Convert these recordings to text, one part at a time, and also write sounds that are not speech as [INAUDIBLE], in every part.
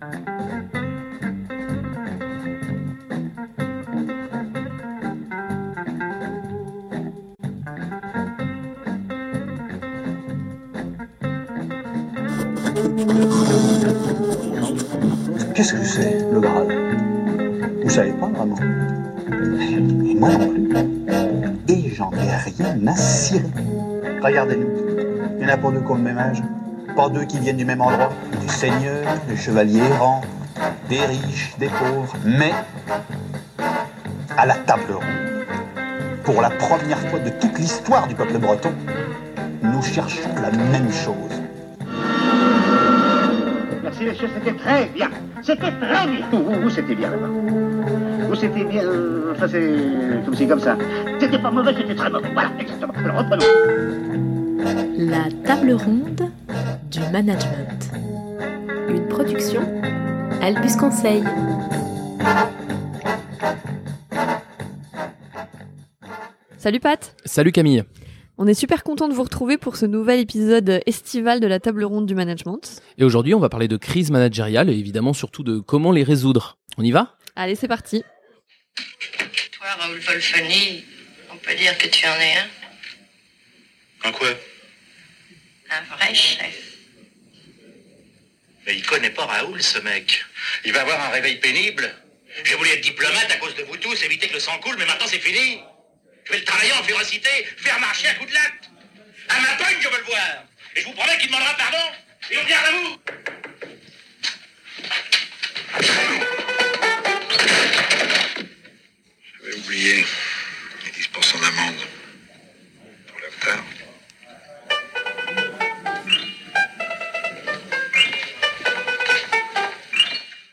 Qu'est-ce que c'est, le grade Vous savez pas vraiment? Et moi non plus. Et j'en ai rien à cirer. Regardez-nous. Il n'y en a pas deux qui ont le même âge. Pas deux qui viennent du même endroit. Des seigneurs, des chevaliers errants, des riches, des pauvres. Mais, à la table ronde, pour la première fois de toute l'histoire du peuple breton, nous cherchons la même chose. Merci, monsieur, c'était très bien. C'était très bien. Vous, vous, c'était bien là-bas. Vous, c'était bien. euh, Enfin, c'est comme si, comme ça. C'était pas mauvais, c'était très mauvais. Voilà, exactement. Alors, reprenons. La table ronde du management. Une production Albus Conseil. Salut Pat Salut Camille. On est super content de vous retrouver pour ce nouvel épisode estival de la table ronde du management. Et aujourd'hui, on va parler de crise managériale et évidemment surtout de comment les résoudre. On y va? Allez, c'est parti. Toi, Raoul Wolfani, on peut dire que tu en es un. En quoi? Un vrai chef. Il connaît pas Raoul, ce mec. Il va avoir un réveil pénible. J'ai voulu être diplomate à cause de vous tous, éviter que le sang coule, mais maintenant c'est fini. Je vais le travailler en férocité, faire marcher à coup de latte. À ma pogne, je veux le voir. Et je vous promets qu'il demandera pardon. Et on garde à vous. J'avais oublié les 10% d'amende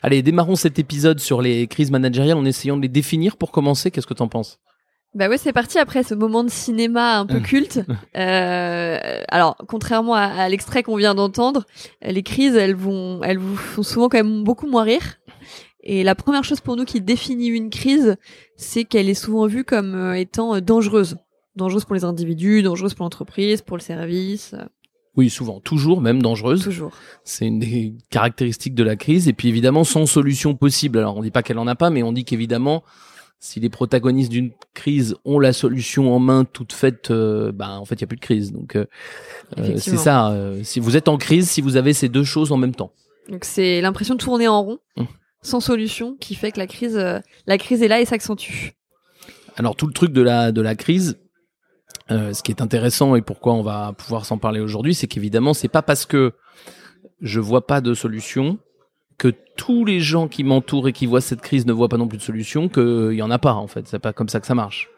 Allez, démarrons cet épisode sur les crises managériales en essayant de les définir pour commencer. Qu'est-ce que t'en penses? Bah ouais, c'est parti après ce moment de cinéma un peu [LAUGHS] culte. Euh, alors, contrairement à, à l'extrait qu'on vient d'entendre, les crises, elles vont, elles vous font souvent quand même beaucoup moins rire. Et la première chose pour nous qui définit une crise, c'est qu'elle est souvent vue comme euh, étant euh, dangereuse. Dangereuse pour les individus, dangereuse pour l'entreprise, pour le service, Oui, souvent, toujours, même dangereuse. toujours. C'est une des caractéristiques de la crise. Et puis évidemment, sans solution possible. Alors, on dit pas qu'elle en a pas, mais on dit qu'évidemment, si les protagonistes d'une crise ont la solution en main toute faite, euh, bah, en fait, il y a plus de crise. Donc, euh, euh, c'est ça. euh, si vous êtes en crise, si vous avez ces deux choses en même temps. Donc c'est l'impression de tourner en rond, Mmh. sans solution, qui fait que la crise, la crise est là et s'accentue. Alors tout le truc de la de la crise, euh, ce qui est intéressant et pourquoi on va pouvoir s'en parler aujourd'hui, c'est qu'évidemment c'est pas parce que je vois pas de solution que tous les gens qui m'entourent et qui voient cette crise ne voient pas non plus de solution, qu'il y en a pas en fait. C'est pas comme ça que ça marche.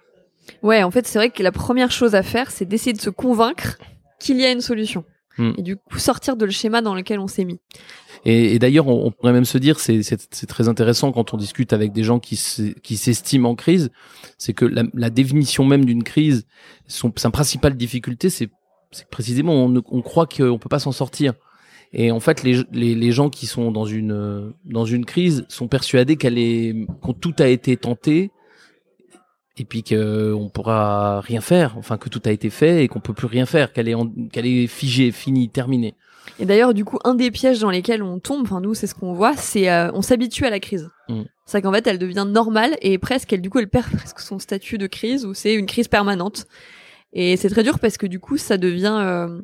Ouais, en fait, c'est vrai que la première chose à faire, c'est d'essayer de se convaincre qu'il y a une solution. Hmm. Et du coup, sortir de le schéma dans lequel on s'est mis. Et, d'ailleurs, on, pourrait même se dire, c'est très intéressant quand on discute avec des gens qui s'e- qui s'estiment en crise, c'est que la, définition même d'une crise, son sa principale difficulté, c'est précisément on, ne- croit qu'on peut pas s'en sortir. Et en fait, les, gens qui sont dans une crise sont persuadés qu'elle est qu'on tout a été tenté et puis que on pourra rien faire, enfin que tout a été fait et qu'on peut plus rien faire, qu'elle est figée, finie, terminée. Et d'ailleurs, du coup, un des pièges dans lesquels on tombe, enfin nous, c'est ce qu'on voit, c'est euh, on s'habitue à la crise. Mm. C'est qu'en fait, elle devient normale et presque, elle, du coup, elle perd presque son statut de crise ou c'est une crise permanente. Et c'est très dur parce que du coup, ça devient euh,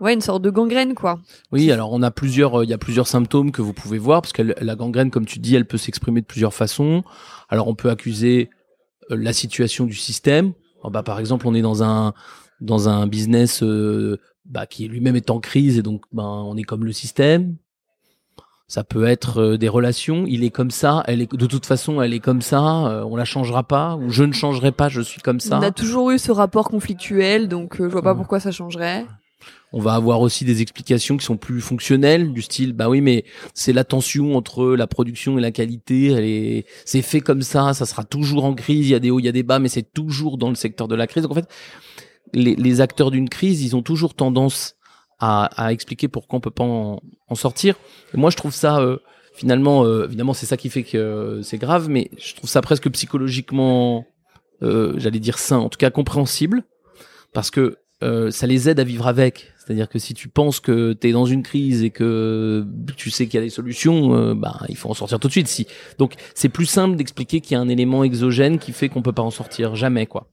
ouais une sorte de gangrène, quoi. Oui, alors on a plusieurs, euh, il y a plusieurs symptômes que vous pouvez voir parce que la gangrène, comme tu dis, elle peut s'exprimer de plusieurs façons. Alors on peut accuser euh, la situation du système. Oh, bah, par exemple, on est dans un dans un business euh, bah, qui lui-même est en crise et donc ben on est comme le système. Ça peut être euh, des relations. Il est comme ça. Elle est de toute façon, elle est comme ça. euh, on la changera pas. Ou je ne changerai pas. Je suis comme ça. On a toujours eu ce rapport conflictuel, donc euh, je vois pas pourquoi ça changerait. On va avoir aussi des explications qui sont plus fonctionnelles, du style, bah oui, mais c'est la tension entre la production et la qualité, elle est, c'est fait comme ça, ça sera toujours en crise, il y a des hauts, il y a des bas, mais c'est toujours dans le secteur de la crise. Donc en fait, les, les acteurs d'une crise, ils ont toujours tendance à, à expliquer pourquoi on peut pas en, en sortir. Et moi, je trouve ça, euh, finalement, euh, évidemment, c'est ça qui fait que euh, c'est grave, mais je trouve ça presque psychologiquement, euh, j'allais dire sain, en tout cas compréhensible, parce que euh, ça les aide à vivre avec. C'est-à-dire que si tu penses que tu es dans une crise et que tu sais qu'il y a des solutions, euh, bah, il faut en sortir tout de suite. Si. Donc c'est plus simple d'expliquer qu'il y a un élément exogène qui fait qu'on peut pas en sortir jamais, quoi.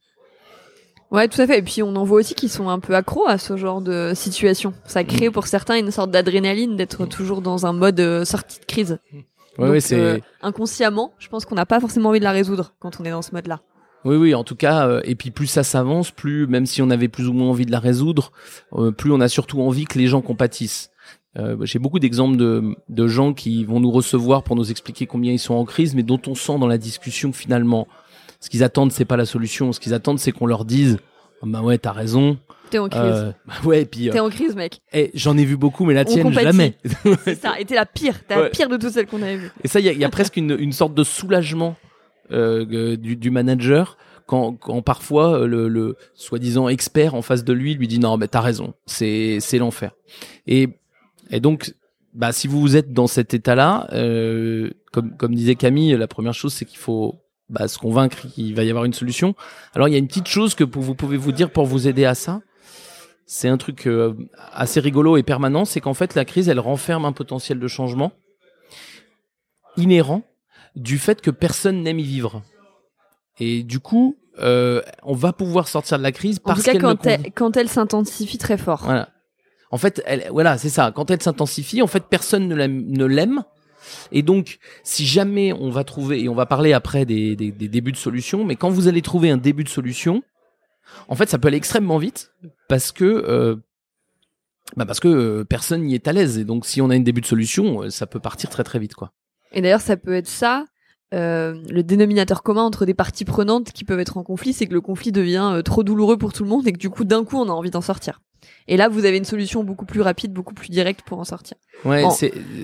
Ouais, tout à fait. Et puis on en voit aussi qui sont un peu accros à ce genre de situation. Ça crée pour certains une sorte d'adrénaline d'être toujours dans un mode euh, sortie de crise. Ouais, Donc, ouais, c'est. euh, inconsciemment, je pense qu'on n'a pas forcément envie de la résoudre quand on est dans ce mode-là. Oui, oui, en tout cas, euh, et puis plus ça s'avance, plus, même si on avait plus ou moins envie de la résoudre, euh, plus on a surtout envie que les gens compatissent. Euh, J'ai beaucoup d'exemples de, de gens qui vont nous recevoir pour nous expliquer combien ils sont en crise, mais dont on sent dans la discussion finalement, ce qu'ils attendent, c'est pas la solution. Ce qu'ils attendent, c'est qu'on leur dise, Ah bah ouais, t'as raison. T'es en crise. Euh, bah ouais, et puis, euh, T'es en crise, mec. eh, j'en ai vu beaucoup, mais la tienne, compatit. jamais. [LAUGHS] C'est ça. Et t'es la pire. T'es la pire de toutes celles qu'on avait vues. Et ça, il y a, y a presque une, une sorte de soulagement euh, euh, du, du manager quand, quand parfois le, le soi-disant expert en face de lui lui dit non, mais t'as raison, c'est c'est l'enfer. Et et donc, bah si vous êtes dans cet état-là, euh, comme comme disait Camille, la première chose c'est qu'il faut bah, se convaincre qu'il va y avoir une solution. Alors il y a une petite chose que vous pouvez vous dire pour vous aider à ça. C'est un truc euh, assez rigolo et permanent, c'est qu'en fait la crise elle renferme un potentiel de changement inhérent du fait que personne n'aime y vivre. Et du coup, euh, on va pouvoir sortir de la crise En tout parce cas, qu'elle quand, elle, quand elle s'intensifie très fort. Voilà. En fait, elle, voilà, c'est ça. Quand elle s'intensifie, en fait, personne ne l'aime. Et donc, si jamais on va trouver, et on va parler après des, débuts de solution, mais quand vous allez trouver un début de solution, en fait, ça peut aller extrêmement vite parce que, euh, bah euh, personne n'y est à l'aise. Et donc, si on a une début de solution, euh, ça peut partir très très vite, quoi. Et d'ailleurs, ça peut être ça. le dénominateur commun entre des parties prenantes qui peuvent être en conflit, c'est que le conflit devient trop douloureux pour tout le monde et que du coup, d'un coup, on a envie d'en sortir. Et là, vous avez une solution beaucoup plus rapide, beaucoup plus directe pour en sortir. Ouais, Bon.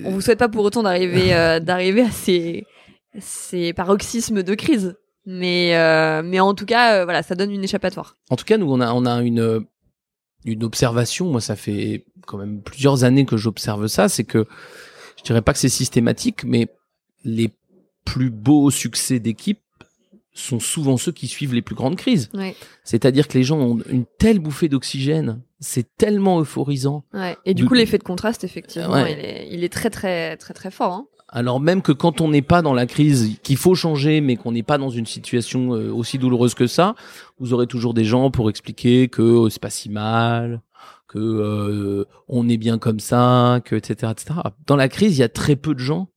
On vous souhaite pas pour autant d'arriver [LAUGHS] euh, d'arriver à ces, ces paroxysmes de crise, mais euh, mais en tout cas, euh, voilà, ça donne une échappatoire. En tout cas, nous, on a, on a une, une observation. Moi, ça fait quand même plusieurs années que j'observe ça. C'est que je dirais pas que c'est systématique, mais les plus beaux succès d'équipe sont souvent ceux qui suivent les plus grandes crises. Ouais. C'est-à-dire que les gens ont une telle bouffée d'oxygène, c'est tellement euphorisant. Ouais. Et du coup, l'effet de contraste, effectivement, Ouais. il, est, il est très très très très fort. Hein. Alors même que quand on n'est pas dans la crise, qu'il faut changer, mais qu'on n'est pas dans une situation euh, aussi douloureuse que ça, vous aurez toujours des gens pour expliquer que euh, c'est pas si mal, que euh, on est bien comme ça, que etc., etc. Dans la crise, il y a très peu de gens.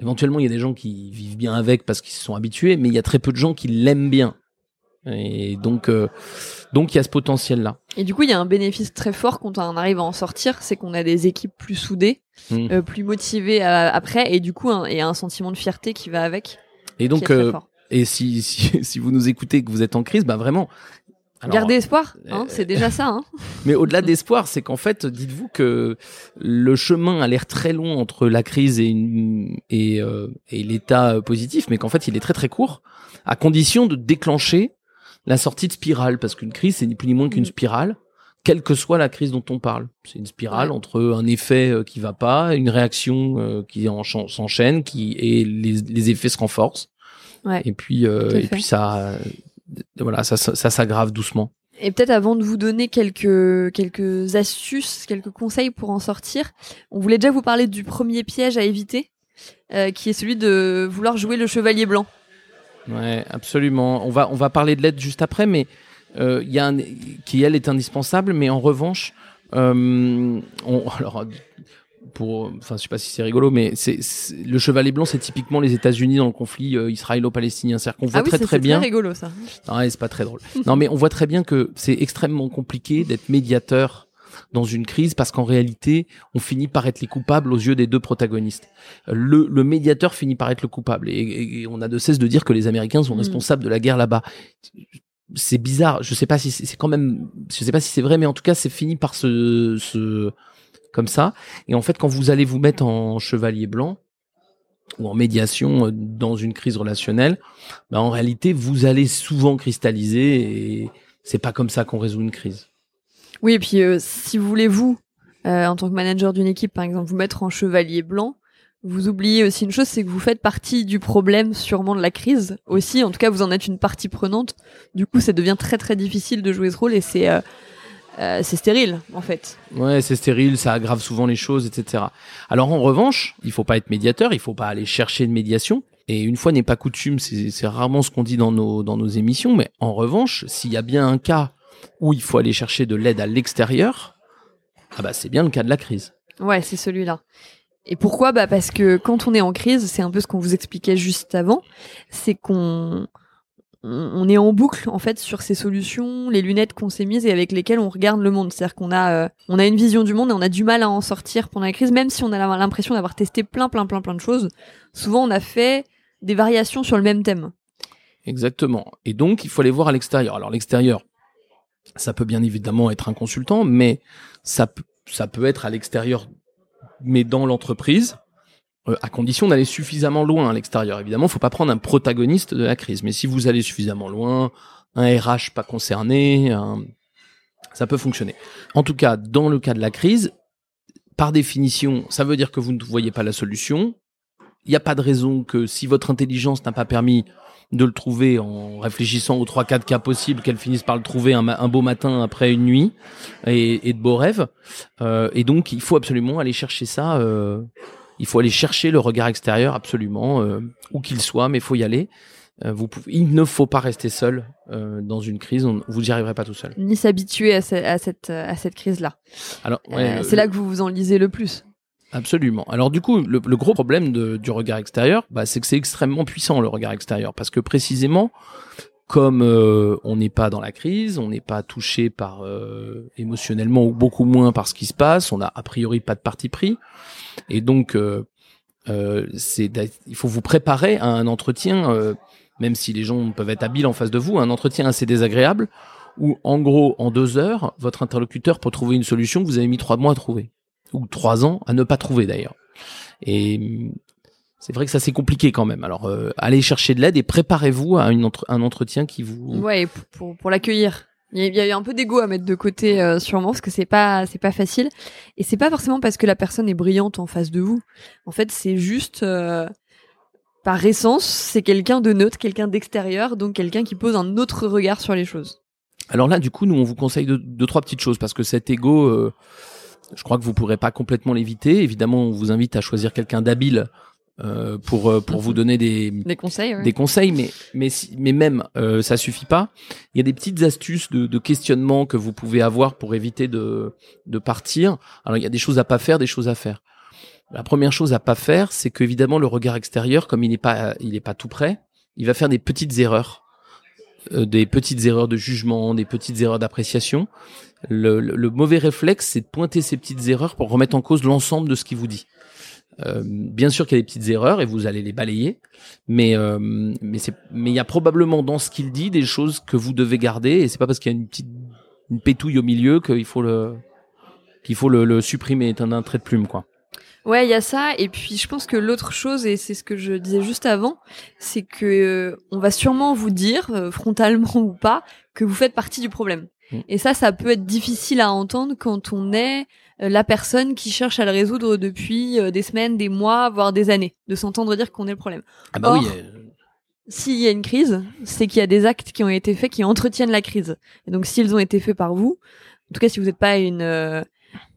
Éventuellement, il y a des gens qui vivent bien avec parce qu'ils se sont habitués, mais il y a très peu de gens qui l'aiment bien. Et donc, euh, donc il y a ce potentiel-là. Et du coup, il y a un bénéfice très fort quand on arrive à en sortir, c'est qu'on a des équipes plus soudées, Mm. euh, plus motivées après, et du coup, un, et un sentiment de fierté qui va avec. Et donc, euh, et si, [LAUGHS] si si vous nous écoutez et que vous êtes en crise, bah vraiment. Alors, Gardez espoir, hein, euh, c'est déjà ça. Hein. [LAUGHS] Mais au-delà d'espoir, c'est qu'en fait, dites-vous que le chemin a l'air très long entre la crise et, une- et, euh, et l'état positif, mais qu'en fait, il est très très court, à condition de déclencher la sortie de spirale, parce qu'une crise, c'est ni plus ni moins qu'une Mm. spirale, quelle que soit la crise dont on parle. C'est une spirale Ouais. entre un effet euh, qui va pas, une réaction euh, qui s'enchaîne, qui et les, les effets se renforcent. Ouais. Et puis euh, et puis ça, voilà, ça, ça, ça s'aggrave doucement. Et peut-être avant de vous donner quelques quelques astuces, quelques conseils pour en sortir, on voulait déjà vous parler du premier piège à éviter, euh, qui est celui de vouloir jouer le chevalier blanc. Ouais, absolument. On va on va parler de l'aide juste après, mais euh, y a un qui elle est indispensable, mais en revanche, euh, on, [LAUGHS] alors pour enfin je sais pas si c'est rigolo, mais c'est c'est- le chevalet blanc, c'est typiquement les États-Unis dans le conflit euh, israélo-palestinien. C'est-à-dire qu'on voit ah oui, très c'est très c'est bien. très rigolo ça. Non, ouais, c'est pas très drôle. non, mais on voit très bien que c'est extrêmement compliqué d'être médiateur dans une crise parce qu'en réalité, on finit par être les coupables aux yeux des deux protagonistes. Le, le médiateur finit par être le coupable et, et- et on a de cesse de dire que les Américains sont Mm. responsables de la guerre là-bas. C'est bizarre. Je sais pas si c'est c'est quand même, je sais pas si c'est vrai, mais en tout cas, c'est fini par se, se, comme ça. Et en fait, quand vous allez vous mettre en chevalier blanc ou en médiation euh, dans une crise relationnelle, bah, en réalité, vous allez souvent cristalliser et c'est pas comme ça qu'on résout une crise. Oui, et puis euh, si vous voulez vous, euh, en tant que manager d'une équipe, par exemple, vous mettre en chevalier blanc, vous oubliez aussi une chose, c'est que vous faites partie du problème, sûrement de la crise aussi. En tout cas, vous en êtes une partie prenante. Du coup, ça devient très très difficile de jouer ce rôle et c'est euh, c'est stérile en fait. Ouais, c'est stérile, ça aggrave souvent les choses, etc. Alors en revanche, il faut pas être médiateur, il faut pas aller chercher de médiation. Et une fois n'est pas coutume, c'est rarement ce qu'on dit dans nos dans nos émissions. Mais en revanche, s'il y a bien un cas où il faut aller chercher de l'aide à l'extérieur, ah bah c'est bien le cas de la crise. Ouais, c'est celui-là. Et pourquoi? Bah parce que quand on est en crise, c'est un peu ce qu'on vous expliquait juste avant, c'est qu'on on est en boucle en fait sur ces solutions, les lunettes qu'on s'est mises et avec lesquelles on regarde le monde. C'est-à-dire qu'on a euh, on a une vision du monde et on a du mal à en sortir pendant la crise, même si on a l'impression d'avoir testé plein plein plein plein de choses. Souvent, on a fait des variations sur le même thème. Exactement. Et donc, il faut aller voir à l'extérieur. Alors, l'extérieur, ça peut bien évidemment être un consultant, mais ça, ça peut être à l'extérieur, mais dans l'entreprise, euh, à condition d'aller suffisamment loin à l'extérieur. Évidemment, faut pas prendre un protagoniste de la crise, mais si vous allez suffisamment loin, un RH pas concerné, un- ça peut fonctionner. En tout cas, dans le cas de la crise, par définition, ça veut dire que vous ne voyez pas la solution. Il n'y a pas de raison que si votre intelligence n'a pas permis de le trouver en réfléchissant aux trois quatre cas possibles qu'elle finisse par le trouver un, beau matin après une nuit et, et de beaux rêves Euh, et donc il faut absolument aller chercher ça euh, il faut aller chercher le regard extérieur absolument euh, où qu'il soit mais il faut y aller Euh, vous pouvez, il ne faut pas rester seul euh, dans une crise on, vous n'y arriverez pas tout seul Ni s'habituer à, ce- à cette à cette crise-là. alors ouais, c'est là que vous vous en lisez le plus. Absolument. Alors du coup, le, le gros problème de- du regard extérieur, bah, c'est que c'est extrêmement puissant le regard extérieur, parce que précisément, comme euh, on n'est pas dans la crise, on n'est pas touché par euh, émotionnellement ou beaucoup moins par ce qui se passe, on a a priori pas de parti pris, et donc euh, euh, c'est il faut vous préparer à un entretien, euh, même si les gens peuvent être habiles en face de vous, un entretien assez désagréable, où en gros en deux heures, votre interlocuteur peut trouver une solution que vous avez mis trois mois à trouver ou trois ans à ne pas trouver d'ailleurs. Et c'est vrai que ça c'est compliqué quand même. Alors euh, allez chercher de l'aide et préparez-vous à une entre- un entretien qui vous. Ouais, pour, pour, pour l'accueillir. Il y, a, il y a eu un peu d'ego à mettre de côté euh, sûrement parce que c'est pas c'est pas facile et c'est pas forcément parce que la personne est brillante en face de vous. En fait, c'est juste euh, par essence, c'est quelqu'un de neutre, quelqu'un d'extérieur, donc quelqu'un qui pose un autre regard sur les choses. Alors là, du coup, nous on vous conseille deux, deux trois petites choses parce que cet ego, euh, je crois que vous pourrez pas complètement l'éviter. Évidemment, on vous invite à choisir quelqu'un d'habile euh, pour euh, pour vous donner des Des conseils, ouais. des conseils, mais mais si- mais même euh, ça suffit pas. Il y a des petites astuces de, de questionnement que vous pouvez avoir pour éviter de de partir. Alors il y a des choses à pas faire, des choses à faire. La première chose à pas faire, c'est que évidemment le regard extérieur, comme il n'est pas il est pas tout prêt, il va faire des petites erreurs, Euh, des petites erreurs de jugement, des petites erreurs d'appréciation. Le, le- le mauvais réflexe, c'est de pointer ces petites erreurs pour remettre en cause l'ensemble de ce qu'il vous dit. Euh, bien sûr qu'il y a des petites erreurs et vous allez les balayer, mais euh, mais c'est mais il y a probablement dans ce qu'il dit des choses que vous devez garder et c'est pas parce qu'il y a une petite une pétouille au milieu qu'il faut le qu'il faut le, le supprimer d'un d'un trait de plume quoi. Ouais, il y a ça. Et puis, je pense que l'autre chose, et c'est ce que je disais juste avant, c'est que euh, on va sûrement vous dire, euh, frontalement ou pas, que vous faites partie du problème. Mm. Et ça, ça peut être difficile à entendre quand on est la personne qui cherche à le résoudre depuis euh, des semaines, des mois, voire des années, de s'entendre dire qu'on est le problème. Ah bah Or, oui. euh, S'il y a une crise, c'est qu'il y a des actes qui ont été faits qui entretiennent la crise. Et donc, s'ils ont été faits par vous, en tout cas, si vous n'êtes pas une, euh,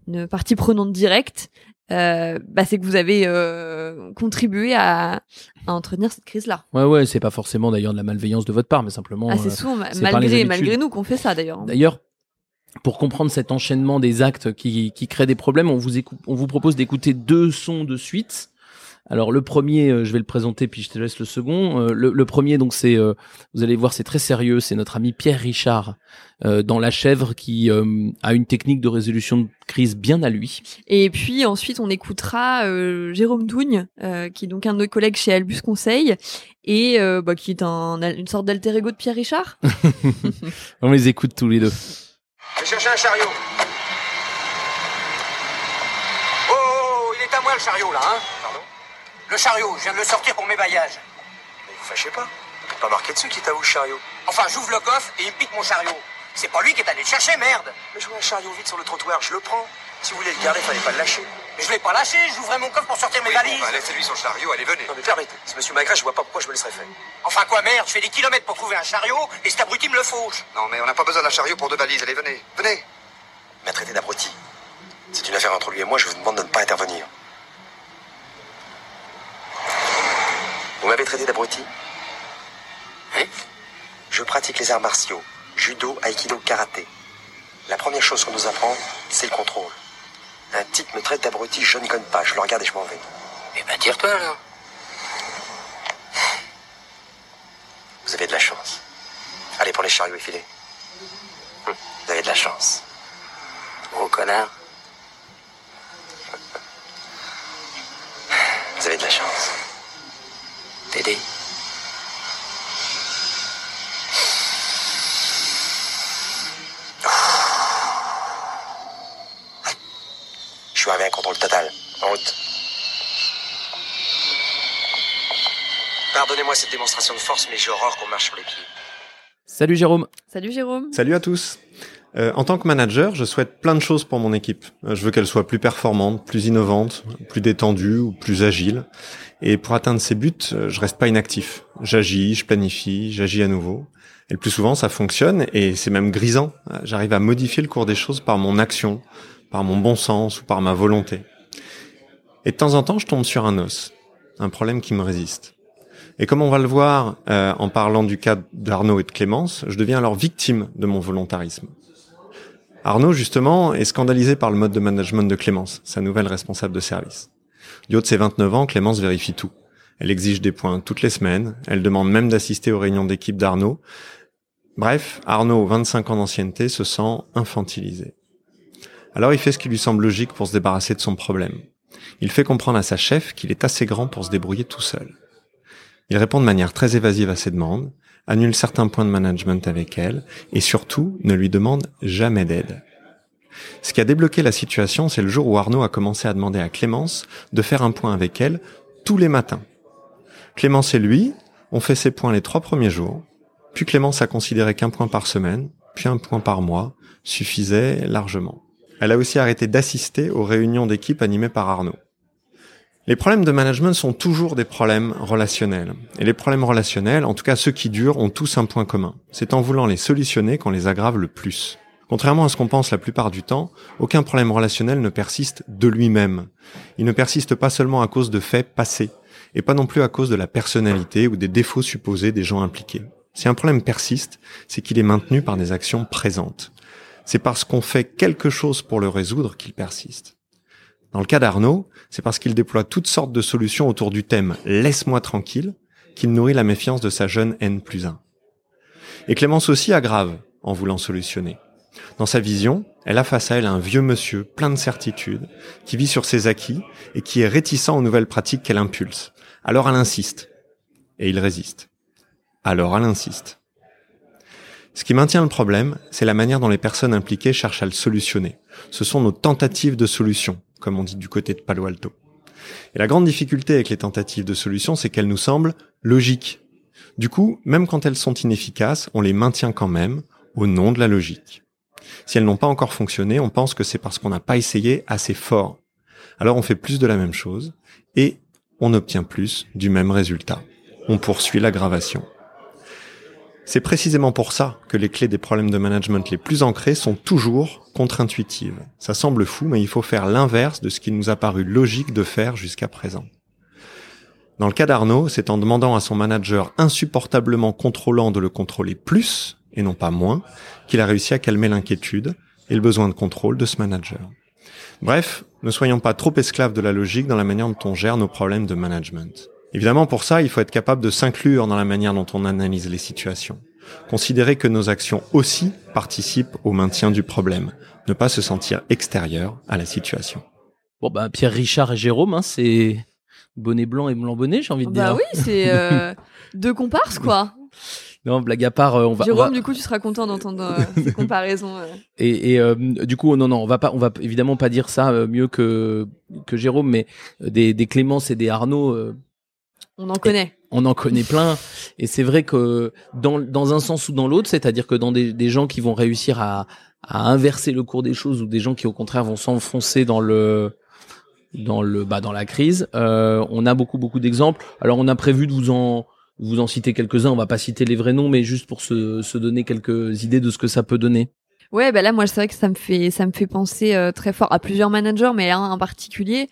une partie prenante directe, euh, bah, c'est que vous avez euh, contribué à, à entretenir cette crise-là. Ouais ouais, c'est pas forcément d'ailleurs de la malveillance de votre part, mais simplement. ah, c'est euh, souvent malgré malgré nous qu'on fait ça d'ailleurs. D'ailleurs, pour comprendre cet enchaînement des actes qui, qui créent des problèmes, on vous, écou- on vous propose d'écouter deux sons de suite. Alors le premier, euh, je vais le présenter, puis je te laisse le second. Euh, le, le premier, donc c'est, euh, vous allez voir, c'est très sérieux. C'est notre ami Pierre Richard euh, dans La Chèvre qui euh, a une technique de résolution de crise bien à lui. Et puis ensuite, on écoutera euh, Jérôme Dougne, euh, qui est donc un de nos collègues chez Albus Conseil, et euh, bah, qui est un, une sorte d'alter ego de Pierre Richard. [LAUGHS] On les écoute tous les deux. Je vais chercher un chariot. Oh, oh, oh, il est à moi le chariot là, hein Pardon Le chariot, je viens de le sortir pour mes baillages. Mais vous fâchez pas. Pas marqué dessus qui t'a où le chariot. Enfin, j'ouvre le coffre et il pique mon chariot. C'est pas lui qui est allé le chercher, merde Mais je vois un chariot vide sur le trottoir, je le prends. Si vous voulez le garder, fallait pas le lâcher. Mais je l'ai pas lâché, j'ouvrais mon coffre pour sortir mes Oui, bon, valises. bah, laissez-lui son chariot, allez, venez. Non, mais permettez. C'est monsieur Magret, je vois pas pourquoi je me laisserais faire. Enfin quoi, merde, je fais des kilomètres pour trouver un chariot et cet abruti me le fauche. Non, mais on n'a pas besoin d'un chariot pour deux valises, allez, venez. Venez. m'a traité d'abruti. C'est une affaire entre lui et moi, je vous demande de ne pas intervenir. Vous m'avez traité d'abruti Oui. Je pratique les arts martiaux, judo, aïkido, karaté. La première chose qu'on nous apprend, c'est le contrôle. Un type me traite d'abruti, je n'y connais pas, je le regarde et je m'en vais. Eh ben, tire-toi alors. Vous avez de la chance. Allez, pour les chariots effilés. Hum, Vous avez de la chance. Gros connard. Vous avez de la chance. T'aider. Je suis arrivé à un contrôle total. En route. Pardonnez-moi cette démonstration de force, mais j'ai horreur qu'on marche sur les pieds. Salut Jérôme. Salut Jérôme. Salut à tous. Euh, en tant que manager, je souhaite plein de choses pour mon équipe. Euh, je veux qu'elle soit plus performante, plus innovante, plus détendue ou plus agile. Et pour atteindre ces buts, euh, je reste pas inactif. J'agis, je planifie, j'agis à nouveau. Et le plus souvent, ça fonctionne et c'est même grisant. Euh, J'arrive à modifier le cours des choses par mon action, par mon bon sens ou par ma volonté. Et de temps en temps, je tombe sur un os, un problème qui me résiste. Et comme on va le voir euh, en parlant du cas d'Arnaud et de Clémence, je deviens alors victime de mon volontarisme. Arnaud, justement, est scandalisé par le mode de management de Clémence, sa nouvelle responsable de service. Du haut de ses 29 ans, Clémence vérifie tout. Elle exige des points toutes les semaines, elle demande même d'assister aux réunions d'équipe d'Arnaud. Bref, Arnaud, 25 ans d'ancienneté, se sent infantilisé. Alors il fait ce qui lui semble logique pour se débarrasser de son problème. Il fait comprendre à sa chef qu'il est assez grand pour se débrouiller tout seul. Il répond de manière très évasive à ses demandes, annule certains points de management avec elle, et surtout ne lui demande jamais d'aide. Ce qui a débloqué la situation, c'est le jour où Arnaud a commencé à demander à Clémence de faire un point avec elle tous les matins. Clémence et lui ont fait ces points les trois premiers jours, puis Clémence a considéré qu'un point par semaine, puis un point par mois, suffisait largement. Elle a aussi arrêté d'assister aux réunions d'équipe animées par Arnaud. Les problèmes de management sont toujours des problèmes relationnels. Et les problèmes relationnels, en tout cas ceux qui durent, ont tous un point commun. C'est en voulant les solutionner qu'on les aggrave le plus. Contrairement à ce qu'on pense la plupart du temps, aucun problème relationnel ne persiste de lui-même. Il ne persiste pas seulement à cause de faits passés, et pas non plus à cause de la personnalité ou des défauts supposés des gens impliqués. Si un problème persiste, c'est qu'il est maintenu par des actions présentes. C'est parce qu'on fait quelque chose pour le résoudre qu'il persiste. Dans le cas d'Arnaud, c'est parce qu'il déploie toutes sortes de solutions autour du thème Laisse-moi tranquille qu'il nourrit la méfiance de sa jeune N plus 1. Et Clémence aussi aggrave en voulant solutionner. Dans sa vision, elle a face à elle un vieux monsieur plein de certitudes, qui vit sur ses acquis et qui est réticent aux nouvelles pratiques qu'elle impulse. Alors elle insiste. Et il résiste. Alors elle insiste. Ce qui maintient le problème, c'est la manière dont les personnes impliquées cherchent à le solutionner. Ce sont nos tentatives de solution, comme on dit du côté de Palo Alto. Et la grande difficulté avec les tentatives de solution, c'est qu'elles nous semblent logiques. Du coup, même quand elles sont inefficaces, on les maintient quand même au nom de la logique. Si elles n'ont pas encore fonctionné, on pense que c'est parce qu'on n'a pas essayé assez fort. Alors on fait plus de la même chose et on obtient plus du même résultat. On poursuit l'aggravation. C'est précisément pour ça que les clés des problèmes de management les plus ancrés sont toujours contre-intuitives. Ça semble fou, mais il faut faire l'inverse de ce qui nous a paru logique de faire jusqu'à présent. Dans le cas d'Arnaud, c'est en demandant à son manager insupportablement contrôlant de le contrôler plus, et non pas moins, qu'il a réussi à calmer l'inquiétude et le besoin de contrôle de ce manager. Bref, ne soyons pas trop esclaves de la logique dans la manière dont on gère nos problèmes de management. Évidemment, pour ça, il faut être capable de s'inclure dans la manière dont on analyse les situations. Considérer que nos actions aussi participent au maintien du problème. Ne pas se sentir extérieur à la situation. Bon bah Pierre Richard et Jérôme, hein, c'est bonnet blanc et blanc bonnet, j'ai envie de Bah dire. oui, c'est [LAUGHS] euh, deux comparses quoi. Non, blague à part, euh, on va. on Jérôme, va- du coup, tu seras content d'entendre euh, ces [LAUGHS] comparaisons. euh. Et, et, euh, du coup, non, non, on va pas, on va évidemment pas dire ça mieux que que Jérôme, mais des, des Clémence et des Arnaud, euh, On en connaît. on en connaît plein. Et c'est vrai que dans dans un sens ou dans l'autre, c'est-à-dire que dans des, des gens qui vont réussir à à inverser le cours des choses ou des gens qui au contraire vont s'enfoncer dans le dans le bah dans la crise, euh, on a beaucoup beaucoup d'exemples. Alors on a prévu de vous en vous en citer quelques-uns. On va pas citer les vrais noms, mais juste pour se se donner quelques idées de ce que ça peut donner. Ouais, bah là, moi, c'est vrai que ça me fait, ça me fait penser euh, très fort à plusieurs managers, mais un en particulier,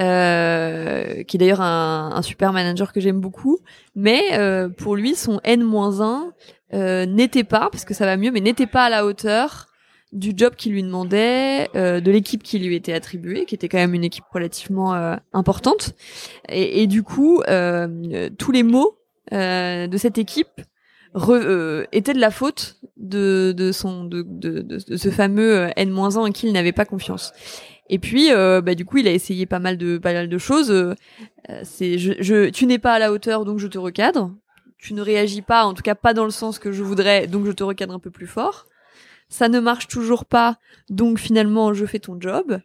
euh, qui est d'ailleurs un, un, super manager que j'aime beaucoup. Mais euh, pour lui, son N-1 euh, n'était pas, parce que ça va mieux, mais n'était pas à la hauteur du job qu'il lui demandait, euh, de l'équipe qui lui était attribuée, qui était quand même une équipe relativement euh, importante. Et, et, du coup, tous les mots de cette équipe re, étaient de la faute de, de son de, de, de, ce fameux N-1 en qui il n'avait pas confiance. Et puis, euh, bah, du coup, il a essayé pas mal de pas mal de choses. Euh, c'est, je, je, tu n'es pas à la hauteur, donc je te recadre. Tu ne réagis pas, en tout cas pas dans le sens que je voudrais, donc je te recadre un peu plus fort. Ça ne marche toujours pas, donc finalement, je fais ton job.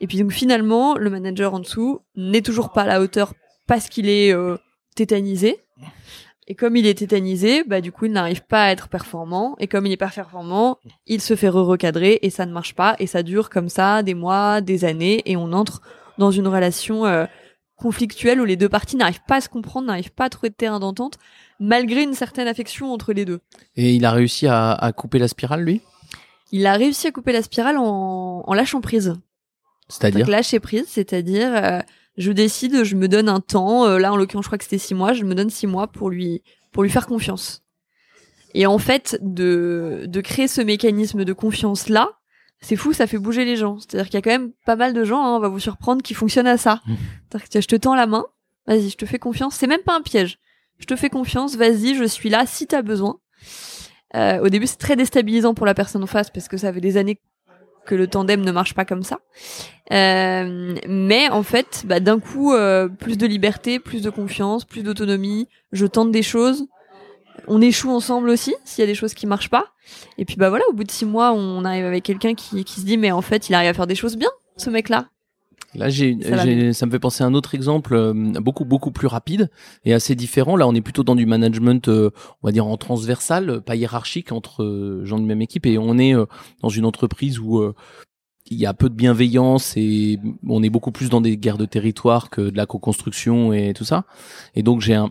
Et puis donc finalement, le manager en dessous n'est toujours pas à la hauteur parce qu'il est euh, tétanisé. Et comme il est tétanisé, bah du coup il n'arrive pas à être performant. Et comme il est pas performant, il se fait re-recadrer et ça ne marche pas. Et ça dure comme ça des mois, des années, et on entre dans une relation euh, conflictuelle où les deux parties n'arrivent pas à se comprendre, n'arrivent pas à trouver de terrain d'entente, malgré une certaine affection entre les deux. Et il a réussi à, à couper la spirale, lui? Il a réussi à couper la spirale en, en lâchant prise. C'est-à-dire? Lâcher prise, c'est-à-dire euh, je décide, je me donne un temps. Euh, là, en l'occurrence, je crois que c'était six mois. Je me donne six mois pour lui pour lui faire confiance. Et en fait, de de créer ce mécanisme de confiance là, c'est fou, ça fait bouger les gens. C'est-à-dire qu'il y a quand même pas mal de gens, hein, on va vous surprendre, qui fonctionnent à ça. Mmh. C'est-à-dire que je te tends la main, vas-y, je te fais confiance. C'est même pas un piège. Je te fais confiance, vas-y, je suis là si t'as besoin. Euh, au début, c'est très déstabilisant pour la personne en face parce que ça fait des années que le tandem ne marche pas comme ça. Euh, mais en fait, bah, d'un coup, euh, plus de liberté, plus de confiance, plus d'autonomie. Je tente des choses. On échoue ensemble aussi s'il y a des choses qui marchent pas. Et puis bah voilà, au bout de six mois, on arrive avec quelqu'un qui, qui se dit mais en fait, il arrive à faire des choses bien, ce mec-là. Là, j'ai, ça, ça, me fait penser à un autre exemple euh, beaucoup beaucoup plus rapide et assez différent. Là, on est plutôt dans du management, euh, on va dire en transversal, pas hiérarchique entre euh, gens de même équipe, et on est dans une entreprise où il y a peu de bienveillance et on est beaucoup plus dans des guerres de territoire que de la co-construction et tout ça. Et donc j'ai un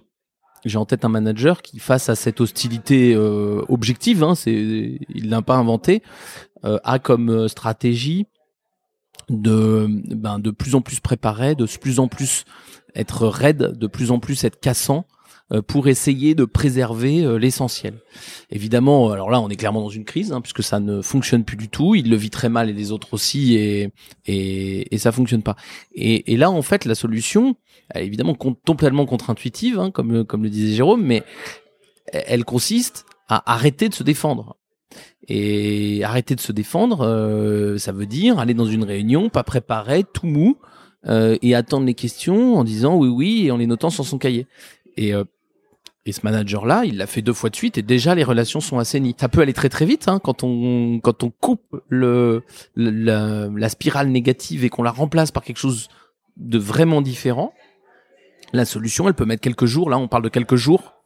j'ai en tête un manager qui, face à cette hostilité objective, hein, c'est, il l'a pas inventé, a comme stratégie de ben de plus en plus préparé, de plus en plus être raide, de plus en plus être cassant euh, pour essayer de préserver euh, l'essentiel. Évidemment, alors là, on est clairement dans une crise hein, puisque ça ne fonctionne plus du tout. Il le vit très mal et les autres aussi, et et, et ça fonctionne pas. Et, et là, en fait, la solution, elle est évidemment totalement contre-intuitive, hein, comme comme le disait Jérôme, mais elle consiste à arrêter de se défendre. Et arrêter de se défendre, euh, ça veut dire aller dans une réunion, pas préparé, tout mou, euh, et attendre les questions en disant oui oui et en les notant sur son cahier. Et euh, et ce manager-là, il l'a fait deux fois de suite et déjà les relations sont assainies. Ça peut aller très très vite hein, quand on quand on coupe le, le la, spirale négative et qu'on la remplace par quelque chose de vraiment différent. La solution, elle peut mettre quelques jours. Là, on parle de quelques jours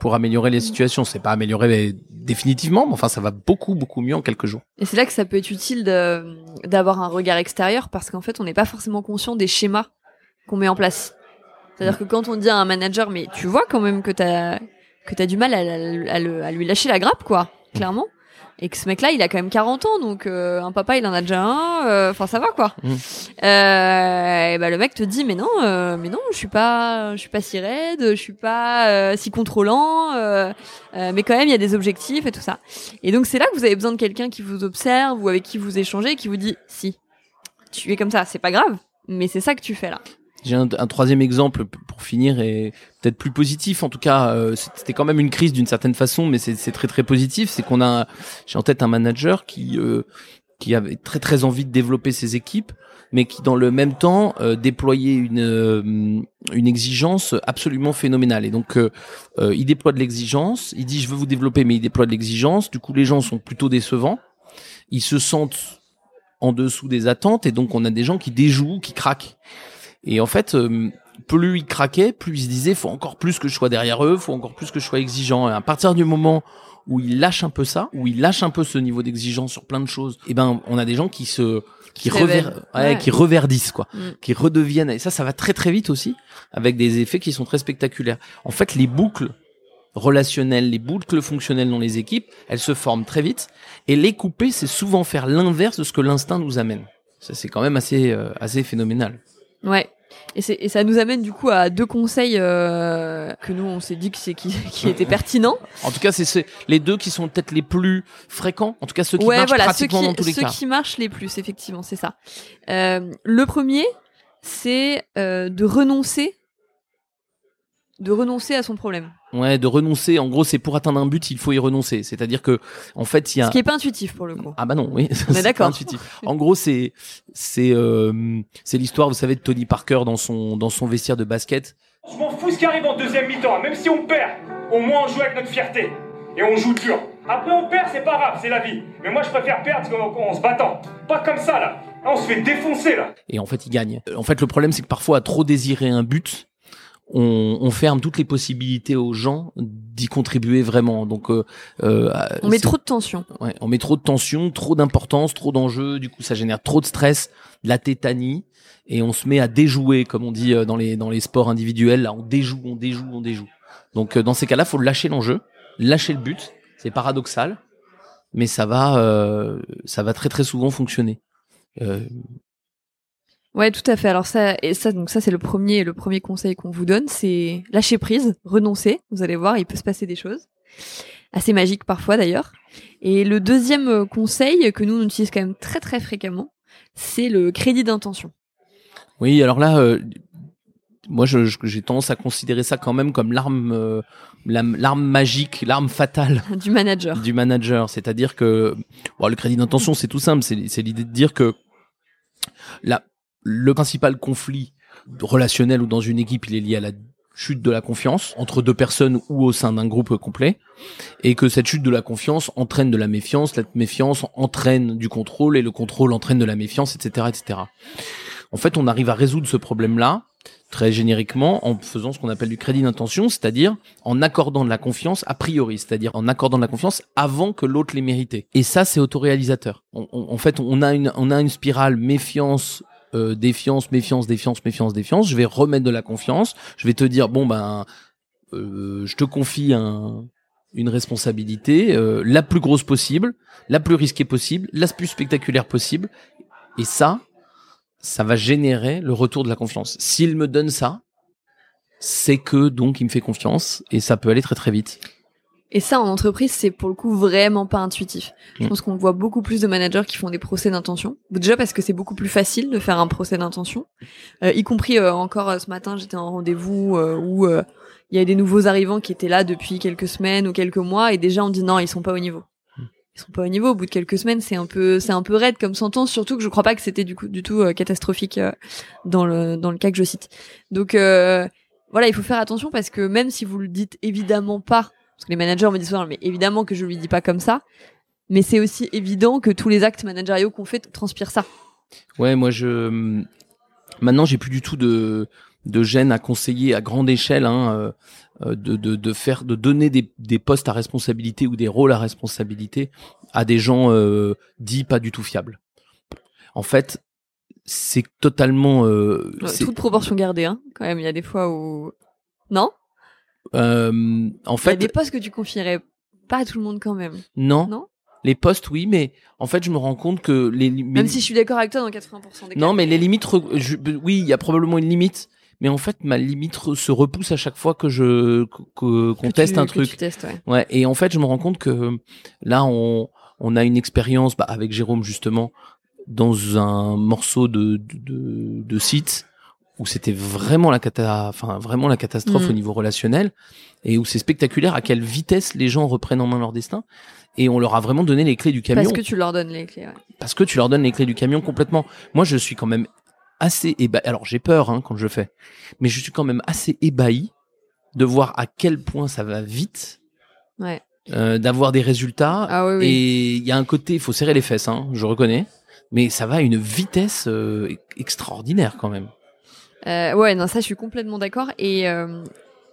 pour améliorer les situations. C'est pas améliorer définitivement, mais enfin, ça va beaucoup, beaucoup mieux en quelques jours. Et c'est là que ça peut être utile d'avoir un regard extérieur parce qu'en fait, on n'est pas forcément conscient des schémas qu'on met en place. C'est-à-dire que quand on dit à un manager, mais tu vois quand même que t'as que t'as du mal à, à, lui lâcher la grappe, quoi, clairement et que ce mec-là, il a quand même 40 ans, donc euh, un papa, il en a déjà un. Euh, enfin, ça va quoi. Mmh. Euh, et bah le mec te dit, mais non, euh, mais non, je suis pas, je suis pas si raide, je suis pas si contrôlant, mais quand même, il y a des objectifs et tout ça. Et donc c'est là que vous avez besoin de quelqu'un qui vous observe ou avec qui vous échangez, qui vous dit, si, tu es comme ça, c'est pas grave, mais c'est ça que tu fais là. J'ai un, troisième exemple pour finir et peut-être plus positif. En tout cas, euh, c'était quand même une crise d'une certaine façon, mais c'est très très positif. C'est qu'on a, j'ai en tête un manager qui euh, qui avait très très envie de développer ses équipes, mais qui dans le même temps euh, déployait une une exigence absolument phénoménale. Et donc il déploie de l'exigence. Il dit je veux vous développer, mais il déploie de l'exigence. Du coup, les gens sont plutôt décevants. Ils se sentent en dessous des attentes et donc on a des gens qui déjouent, qui craquent. Et en fait, euh, plus il craquait, plus il se disait faut encore plus que je sois derrière eux, faut encore plus que je sois exigeant. Et à partir du moment où il lâche un peu ça, où il lâche un peu ce niveau d'exigence sur plein de choses, et eh ben on a des gens qui se qui, qui reverdissent quoi, mm. qui redeviennent et ça ça va très très vite aussi avec des effets qui sont très spectaculaires. En fait, les boucles relationnelles, les boucles fonctionnelles dans les équipes, elles se forment très vite. Et les couper, c'est souvent faire l'inverse de ce que l'instinct nous amène. Ça, c'est quand même assez, euh, assez phénoménal. Ouais. Et, et ça nous amène du coup à deux conseils euh, que nous on s'est dit que c'est qui, [LAUGHS] qui étaient pertinents. En tout cas, c'est les deux qui sont peut-être les plus fréquents. En tout cas, ceux qui ouais, marchent voilà, ceux pratiquement qui, dans tous les ceux cas. qui marchent les plus, effectivement, c'est ça. Euh, le premier, c'est euh, de renoncer, de renoncer à son problème. Ouais, de renoncer. En gros, c'est pour atteindre un but, il faut y renoncer. C'est-à-dire que, en fait, il y a. Ce qui est pas intuitif pour le coup. Ah bah non, oui. [LAUGHS] Pas d'accord. intuitif. En gros, c'est c'est euh, c'est l'histoire, vous savez, de Tony Parker dans son dans son vestiaire de basket. Je m'en fous ce qui arrive en deuxième mi-temps, même si on perd. Au moins on joue avec notre fierté. Et on joue dur. Après on perd, c'est pas grave, c'est la vie. Mais moi je préfère perdre en, en se battant. Pas comme ça là. Là on se fait défoncer là. et en fait il gagne. En fait le problème c'est que parfois à trop désirer un but, on, on ferme toutes les possibilités aux gens d'y contribuer vraiment. Donc euh, euh, On met trop de tension. Ouais, on met trop de tension, trop d'importance, trop d'enjeux, du coup ça génère trop de stress, de la tétanie et on se met à déjouer comme on dit euh, dans les dans les sports individuels, là on déjoue, on déjoue, on déjoue. Donc dans ces cas-là, faut lâcher l'enjeu, lâcher le but, c'est paradoxal, mais ça va euh, ça va très très souvent fonctionner. Euh, Ouais, tout à fait. Alors ça, et ça, donc ça c'est le premier, le premier conseil qu'on vous donne, c'est lâcher prise, renoncer. Vous allez voir, il peut se passer des choses assez magiques parfois d'ailleurs. Et le deuxième euh, conseil que nous on utilise quand même très très fréquemment, c'est le crédit d'intention. Oui, alors là, euh, moi, j'ai tendance à considérer ça quand même comme l'arme, euh, la- l'arme magique, l'arme fatale [LAUGHS] du manager. Du manager, c'est-à-dire que bon, le crédit d'intention, c'est tout simple, c'est c'est l'idée de dire que la, le principal conflit relationnel ou dans une équipe, il est lié à la chute de la confiance entre deux personnes ou au sein d'un groupe complet, et que cette chute de la confiance entraîne de la méfiance, la méfiance entraîne du contrôle, et le contrôle entraîne de la méfiance, etc., etc. En fait, on arrive à résoudre ce problème-là très génériquement en faisant ce qu'on appelle du crédit d'intention, c'est-à-dire en accordant de la confiance a priori, c'est-à-dire en accordant de la confiance avant que l'autre l'ait mérité. Et ça, c'est autoréalisateur. En fait, on a une, on a une spirale méfiance. Euh, défiance, méfiance, défiance, méfiance, défiance. Je vais remettre de la confiance. Je vais te dire bon ben, euh, je te confie un, une responsabilité euh, la plus grosse possible, la plus risquée possible, la plus spectaculaire possible. Et ça, ça va générer le retour de la confiance. S'il me donne ça, c'est que donc il me fait confiance et ça peut aller très très vite. Et ça, en entreprise, c'est pour le coup vraiment pas intuitif. Je Mm. pense qu'on voit beaucoup plus de managers qui font des procès d'intention. Déjà parce que c'est beaucoup plus facile de faire un procès d'intention. Euh, y compris euh, encore euh, ce matin, j'étais en rendez-vous euh, où euh, il y a des nouveaux arrivants qui étaient là depuis quelques semaines ou quelques mois et déjà on dit non, ils sont pas au niveau. Ils sont pas au niveau. Au bout de quelques semaines, c'est un peu, c'est un peu raide comme sentence. Surtout que je crois pas que c'était du coup du tout euh, catastrophique euh, dans le dans le cas que je cite. Donc euh, voilà, il faut faire attention parce que même si vous le dites évidemment pas, parce que les managers me disent souvent, mais évidemment que je lui dis pas comme ça, mais c'est aussi évident que tous les actes managériaux qu'on fait transpirent ça. Ouais, moi je maintenant j'ai plus du tout de de gêne à conseiller à grande échelle hein, euh, euh, de, de de faire de donner des des postes à responsabilité ou des rôles à responsabilité à des gens euh, dits pas du tout fiables. En fait, c'est totalement euh, c'est- Toute proportion gardée, hein. Quand même, il y a des fois où non? Euh, Il en y a fait des postes que tu confierais pas à tout le monde quand même. non. Non? Les postes, oui, mais en fait, je me rends compte que les li- Même si je suis d'accord avec toi dans 80% des cas. Non, mais les limites, re- je- oui, il y a probablement une limite, mais en fait, ma limite re- se repousse à chaque fois que je qu'on teste tu- un que truc. tu testes, ouais. et en fait, je me rends compte que là, on on a une expérience bah, avec Jérôme justement dans un morceau de de, de, de site où c'était vraiment la cata, enfin vraiment la catastrophe Mhm. au niveau relationnel et où c'est spectaculaire à quelle vitesse les gens reprennent en main leur destin et on leur a vraiment donné les clés du camion Parce que tu leur donnes les clés. Ouais. parce que tu leur donnes les clés du camion complètement. Moi, je suis quand même assez ébahi. Alors, j'ai peur hein, quand je le fais, mais je suis quand même assez ébahi de voir à quel point ça va vite, Ouais. euh, d'avoir des résultats. Ah oui, oui. Et il y a un côté, il faut serrer les fesses, hein, je reconnais, mais ça va à une vitesse euh, extraordinaire quand même. Euh, ouais, non, ça, je suis complètement d'accord. Et euh,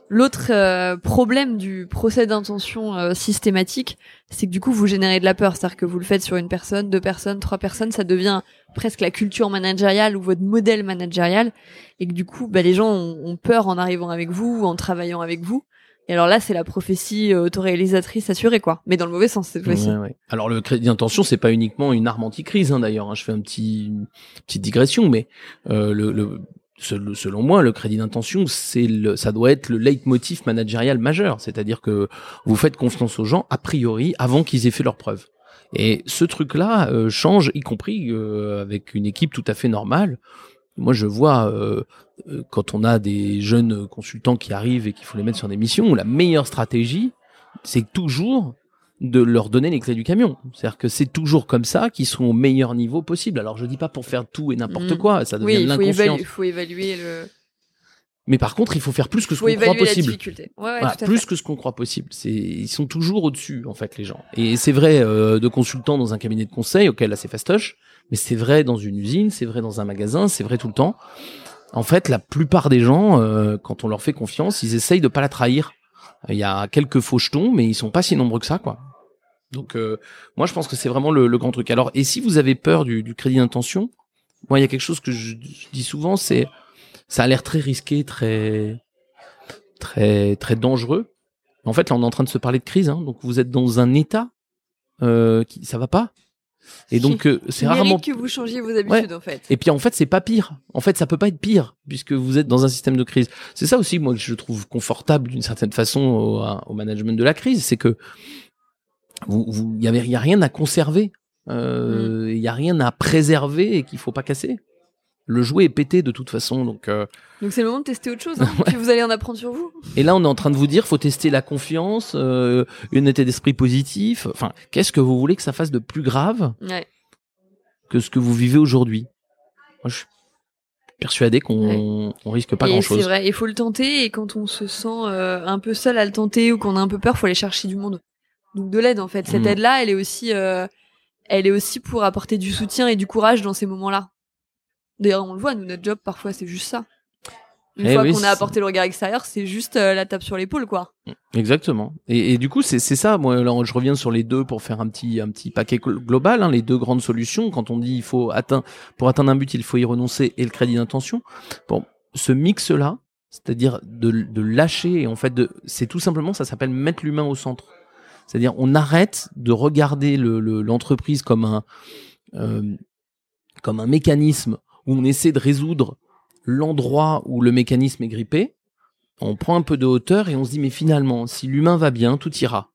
l'autre euh, problème du procès d'intention euh, systématique, c'est que du coup, vous générez de la peur. C'est-à-dire que vous le faites sur une personne, deux personnes, trois personnes, ça devient presque la culture managériale ou votre modèle managérial. Et que du coup, bah, les gens ont, ont peur en arrivant avec vous ou en travaillant avec vous. Et alors là, c'est la prophétie euh, autoréalisatrice assurée, quoi. Mais dans le mauvais sens, cette fois-ci. Ouais, ouais. Alors le crédit d'intention, c'est pas uniquement une arme anti-crise, hein, d'ailleurs. hein. Je fais un petit une petite digression, mais euh, le, le- selon moi, le crédit d'intention, c'est le, ça doit être le leitmotiv managérial majeur. C'est-à-dire que vous faites confiance aux gens a priori avant qu'ils aient fait leurs preuves. Et ce truc-là euh, change, y compris euh, avec une équipe tout à fait normale. Moi, je vois euh, quand on a des jeunes consultants qui arrivent et qu'il faut les mettre sur des missions, la meilleure stratégie, c'est toujours de leur donner les clés du camion. C'est-à-dire que c'est toujours comme ça qu'ils seront au meilleur niveau possible. Alors, je dis pas pour faire tout et n'importe Mhm. quoi, ça devient oui, de il faut, l'inconscience. évaluer, faut évaluer le. Mais par contre, il faut faire plus que ce qu'on croit possible. Ouais, Voilà, plus fait. que ce qu'on croit possible. C'est, ils sont toujours au-dessus, en fait, les gens. Et c'est vrai euh, de consultants dans un cabinet de conseil, auquel là c'est fastoche, mais c'est vrai dans une usine, c'est vrai dans un magasin, c'est vrai tout le temps. En fait, la plupart des gens, euh, quand on leur fait confiance, ils essayent de pas la trahir. Il y a quelques faux jetons, mais ils sont pas si nombreux que ça, quoi. Donc, euh, moi, je pense que c'est vraiment le, grand truc. Alors, et si vous avez peur du, crédit d'intention, moi, il y a quelque chose que je, je dis souvent, c'est, ça a l'air très risqué, très, très, très dangereux. En fait, là, on est en train de se parler de crise, hein, donc vous êtes dans un état euh, qui, ça va pas. Et donc, euh, [LAUGHS] c'est Il rarement. que vous changiez vos habitudes, en fait. Et puis en fait, c'est pas pire. En fait, ça peut pas être pire puisque vous êtes dans un système de crise. C'est ça aussi, moi, que je trouve confortable d'une certaine façon au, au management de la crise, c'est que vous, vous, y avait, y a rien à conserver, il euh, y a rien à préserver et qu'il faut pas casser. Le jouet est pété de toute façon, donc. euh, Donc c'est le moment de tester autre chose. Hein. [LAUGHS] Puis vous allez en apprendre sur vous. et là, on est en train de vous dire, faut tester la confiance, euh, une état d'esprit positif. Enfin, qu'est-ce que vous voulez que ça fasse de plus grave Ouais. que ce que vous vivez aujourd'hui? Moi, je suis persuadé qu'on on risque pas grand-chose. c'est vrai, il faut le tenter. Et quand on se sent euh, un peu seul à le tenter ou qu'on a un peu peur, faut aller chercher du monde. Donc de l'aide en fait. Cette Mm. aide-là, elle est aussi, euh, elle est aussi pour apporter du soutien et du courage dans ces moments-là. D'ailleurs, on le voit, nous notre job parfois c'est juste ça. Une Eh fois oui, qu'on a apporté le regard extérieur, c'est juste euh, la tape sur l'épaule, quoi. Exactement. Et, et du coup, c'est ça. Moi, là, je reviens sur les deux pour faire un petit un petit paquet gl- global. hein, les deux grandes solutions. Quand on dit il faut atteindre pour atteindre un but, il faut y renoncer et le crédit d'intention. Bon, ce mix là, c'est-à-dire de, de lâcher et en fait c'est tout simplement ça s'appelle mettre l'humain au centre. C'est-à-dire on arrête de regarder le- le- l'entreprise comme un euh, comme un mécanisme où on essaie de résoudre l'endroit où le mécanisme est grippé on prend un peu de hauteur et on se dit mais finalement si l'humain va bien tout ira.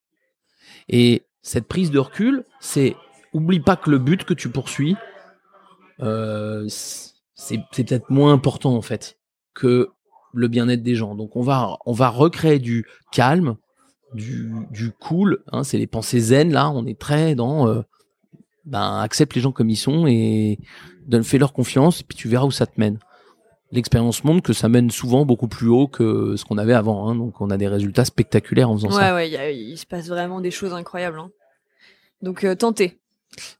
Et cette prise de recul c'est oublie pas que le but que tu poursuis euh, c'est peut-être moins important en fait que le bien-être des gens. Donc on va on va recréer du calme du, du cool hein, c'est les pensées zen là on est très dans euh, ben accepte les gens comme ils sont et donne fais leur confiance et puis tu verras où ça te mène l'expérience montre que ça mène souvent beaucoup plus haut que ce qu'on avait avant. hein. donc on a des résultats spectaculaires en faisant Ouais, ça. ouais, a- il se passe vraiment des choses incroyables. hein. Donc euh, tentez.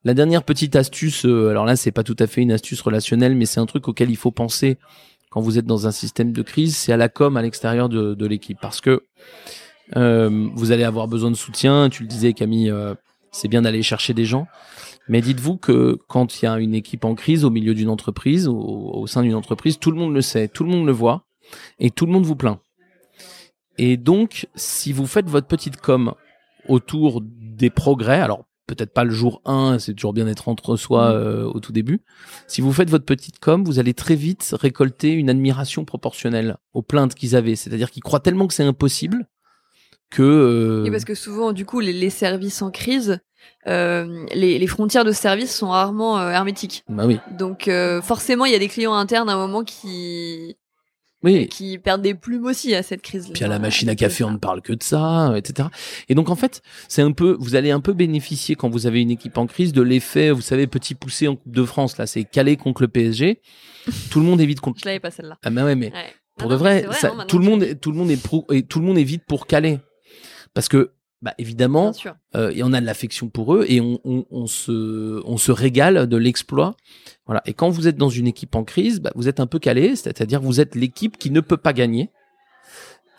La dernière petite astuce, euh, alors là c'est pas tout à fait une astuce relationnelle, mais c'est un truc auquel il faut penser quand vous êtes dans un système de crise, c'est à la com à l'extérieur de, de l'équipe, parce que euh, vous allez avoir besoin de soutien. Tu le disais Camille, c'est bien d'aller chercher des gens. Mais dites-vous que quand il y a une équipe en crise au milieu d'une entreprise, au, au sein d'une entreprise, tout le monde le sait, tout le monde le voit, et tout le monde vous plaint. Et donc, si vous faites votre petite com autour des progrès, alors peut-être pas le jour 1, c'est toujours bien d'être entre soi euh, au tout début. Si vous faites votre petite com, vous allez très vite récolter une admiration proportionnelle aux plaintes qu'ils avaient. C'est-à-dire qu'ils croient tellement que c'est impossible que... euh, Et parce que souvent, du coup, les, les services en crise, euh, les, les frontières de service sont rarement euh, hermétiques. Bah oui. Donc euh, forcément, il y a des clients internes à un moment qui Oui. qui perdent des plumes aussi à cette crise. Puis à la machine à café, on ne parle que de ça, etc. Et donc en fait, c'est un peu, vous allez un peu bénéficier quand vous avez une équipe en crise de l'effet, vous savez, petit poussé en Coupe de France là, c'est calé contre le PSG. Tout le monde évite contre. Je l'avais pas celle-là. Ah bah ouais, mais Ouais. pour Ah de vrai, mais c'est vrai, ça- non, maintenant tout le monde, tout le monde est pro, et tout le monde est vite pour caler, parce que bah évidemment, euh, et on a de l'affection pour eux et on, on, on se on se régale de l'exploit. Voilà. Et quand vous êtes dans une équipe en crise, bah, vous êtes un peu calé, c'est-à-dire vous êtes l'équipe qui ne peut pas gagner.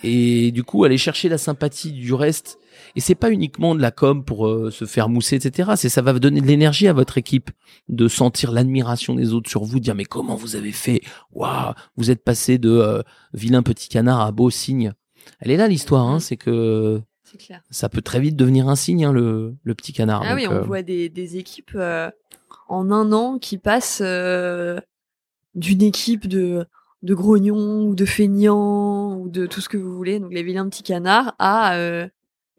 Et du coup, aller chercher la sympathie du reste. Et c'est pas uniquement de la com pour euh, se faire mousser, etc. C'est ça va donner de l'énergie à votre équipe de sentir l'admiration des autres sur vous, dire mais comment vous avez fait? Waouh, vous êtes passé de euh, vilain petit canard à beau cygne. elle est là l'histoire. Hein, c'est que C'est clair. ça peut très vite devenir un signe, hein, le, le petit canard. Ah oui, on euh, voit des, des équipes euh, en un an qui passent euh, d'une équipe de, de grognons ou de feignants ou de tout ce que vous voulez, donc les vilains petits canards, à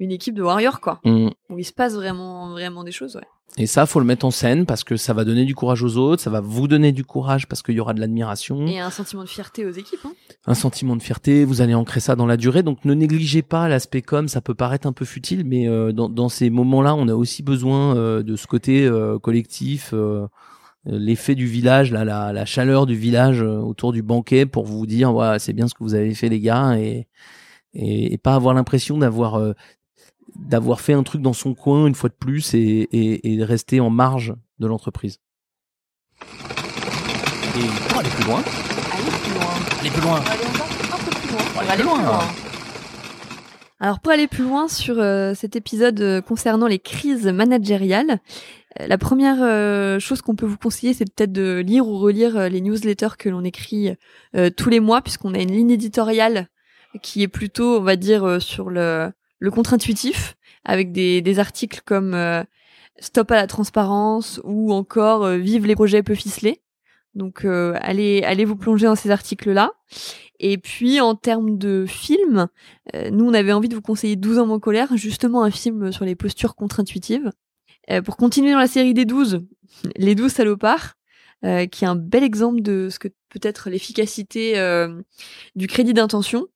une équipe de warriors, quoi. mm. Où il se passe vraiment, vraiment des choses, ouais. Et ça, faut le mettre en scène parce que ça va donner du courage aux autres, ça va vous donner du courage parce qu'il y aura de l'admiration, Et un sentiment de fierté aux équipes. Hein. un sentiment de fierté. Vous allez ancrer ça dans la durée. Donc ne négligez pas l'aspect com. Ça peut paraître un peu futile, mais euh, dans, dans ces moments-là, on a aussi besoin euh, de ce côté euh, collectif. l'effet du village, là, la, la chaleur du village autour du banquet pour vous dire ouais, c'est bien ce que vous avez fait les gars et, et, et pas avoir l'impression d'avoir d'avoir fait un truc dans son coin une fois de plus et, et, et rester en marge de l'entreprise. Et pour aller plus loin, Aller plus loin. aller plus loin. Aller aller plus. Alors pour aller plus loin sur euh, cet épisode euh, concernant les crises managériales, euh, la première euh, chose qu'on peut vous conseiller, c'est peut-être de lire ou relire euh, les newsletters que l'on écrit euh, tous les mois, puisqu'on a une ligne éditoriale qui est plutôt, on va dire, euh, sur le, le contre-intuitif, avec des, articles comme euh, Stop à la transparence ou encore euh, Vive les projets peu ficelés. Donc euh, allez, allez vous plonger dans ces articles-là. Et puis en termes de films, nous on avait envie de vous conseiller 12 hommes en colère, justement un film sur les postures contre-intuitives. Pour continuer dans la série des 12, [LAUGHS] Les 12 salopards, qui est un bel exemple de ce que peut être l'efficacité du crédit d'intention.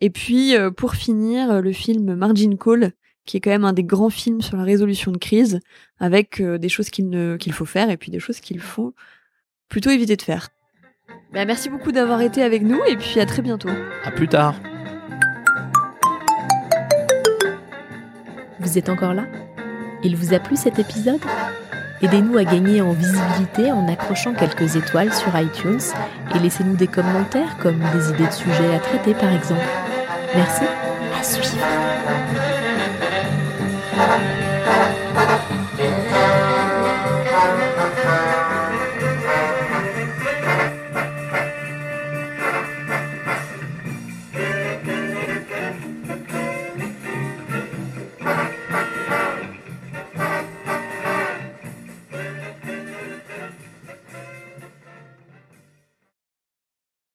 Et puis euh, pour finir, euh, le film Margin Call, qui est quand même un des grands films sur la résolution de crise, avec euh, des choses qu'il faut faire et puis des choses qu'il faut plutôt éviter de faire. Bah, merci beaucoup d'avoir été avec nous et puis à très bientôt. À plus tard. Vous êtes encore là? Il vous a plu cet épisode? Aidez-nous à gagner en visibilité en accrochant quelques étoiles sur iTunes et laissez-nous des commentaires comme des idées de sujets à traiter par exemple. Merci, à suivre.